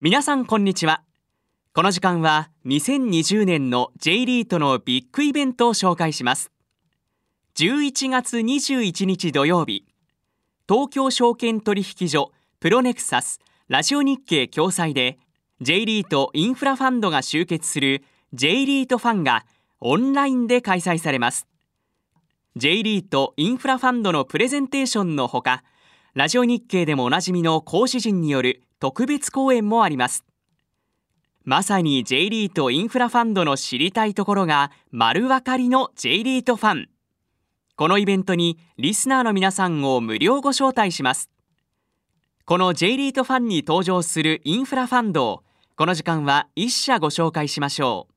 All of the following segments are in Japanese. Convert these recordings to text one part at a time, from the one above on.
皆さんこんにちは。この時間は2020年の J リートのビッグイベントを紹介します。11月21日土曜日東京証券取引所プロネクサスラジオ日経共催で J リートインフラファンドが集結する J リートファンがオンラインで開催されます。J リートインフラファンドのプレゼンテーションのほかラジオ日経でもおなじみの講師陣による特別講演もあります。まさに J リートインフラファンドの知りたいところが丸分かりの J リートファン。このイベントにリスナーの皆さんを無料ご招待します。この J リートファンに登場するインフラファンドをこの時間は一社ご紹介しましょう。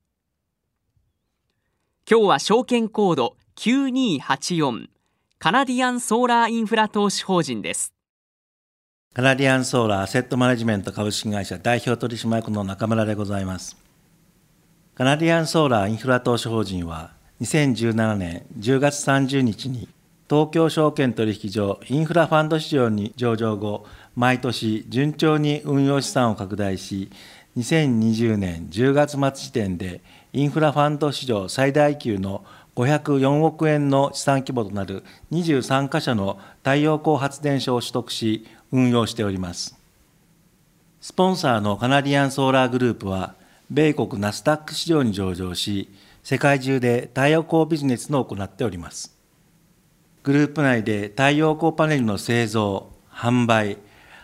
今日は証券コード9284カナディアンソーラーインフラ投資法人です。カナディアンソーラーアセットマネジメント株式会社代表取締役の中村でございます。カナディアンソーラーインフラ投資法人は2017年10月30日に東京証券取引所インフラファンド市場に上場後毎年順調に運用資産を拡大し2020年10月末時点でインフラファンド市場最大級の504億円の資産規模となる23カ所の太陽光発電所を取得し、運用しております。スポンサーのカナディアンソーラーグループは、米国ナスダック市場に上場し、世界中で太陽光ビジネスの行っております。グループ内で太陽光パネルの製造、販売、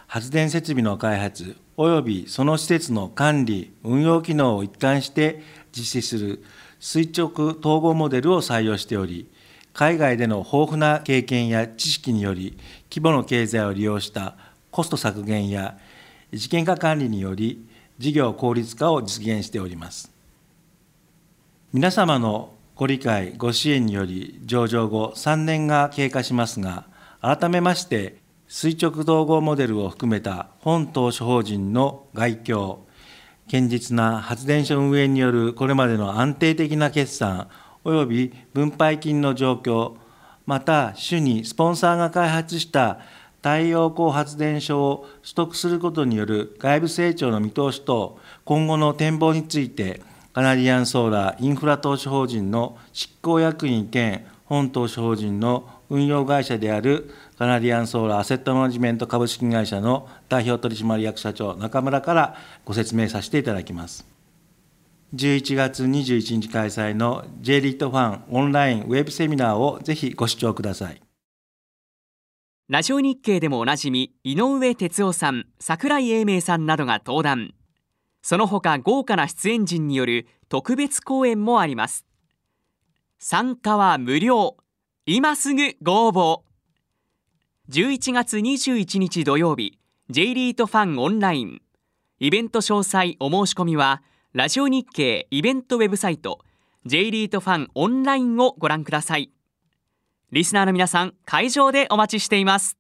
発電設備の開発、およびその施設の管理、運用機能を一貫して実施する垂直統合モデルを採用しており、海外での豊富な経験や知識により、規模の経済を利用したコスト削減や事件化管理により、事業効率化を実現しております。皆様のご理解、ご支援により、上場後3年が経過しますが、改めまして、垂直統合モデルを含めた本投資法人の概況、堅実な発電所運営によるこれまでの安定的な決算及び分配金の状況、また主にスポンサーが開発した太陽光発電所を取得することによる外部成長の見通しと今後の展望について、カナディアンソーラーインフラ投資法人の執行役員兼本投資法人の運用会社であるカナディアンソーラーアセットマネジメント株式会社の代表取締役社長中村からご説明させていただきます。11月21日開催の J リートファンオンラインウェブセミナーをぜひご視聴ください。ラジオ日経でもおなじみ井上哲夫さん、櫻井英明さんなどが登壇。その他豪華な出演陣による特別講演もあります。参加は無料。今すぐご応募。11月21日土曜日、J リートファンオンライン。イベント詳細お申し込みは、ラジオ日経イベントウェブサイト、J リートファンオンラインをご覧ください。リスナーの皆さん、会場でお待ちしています。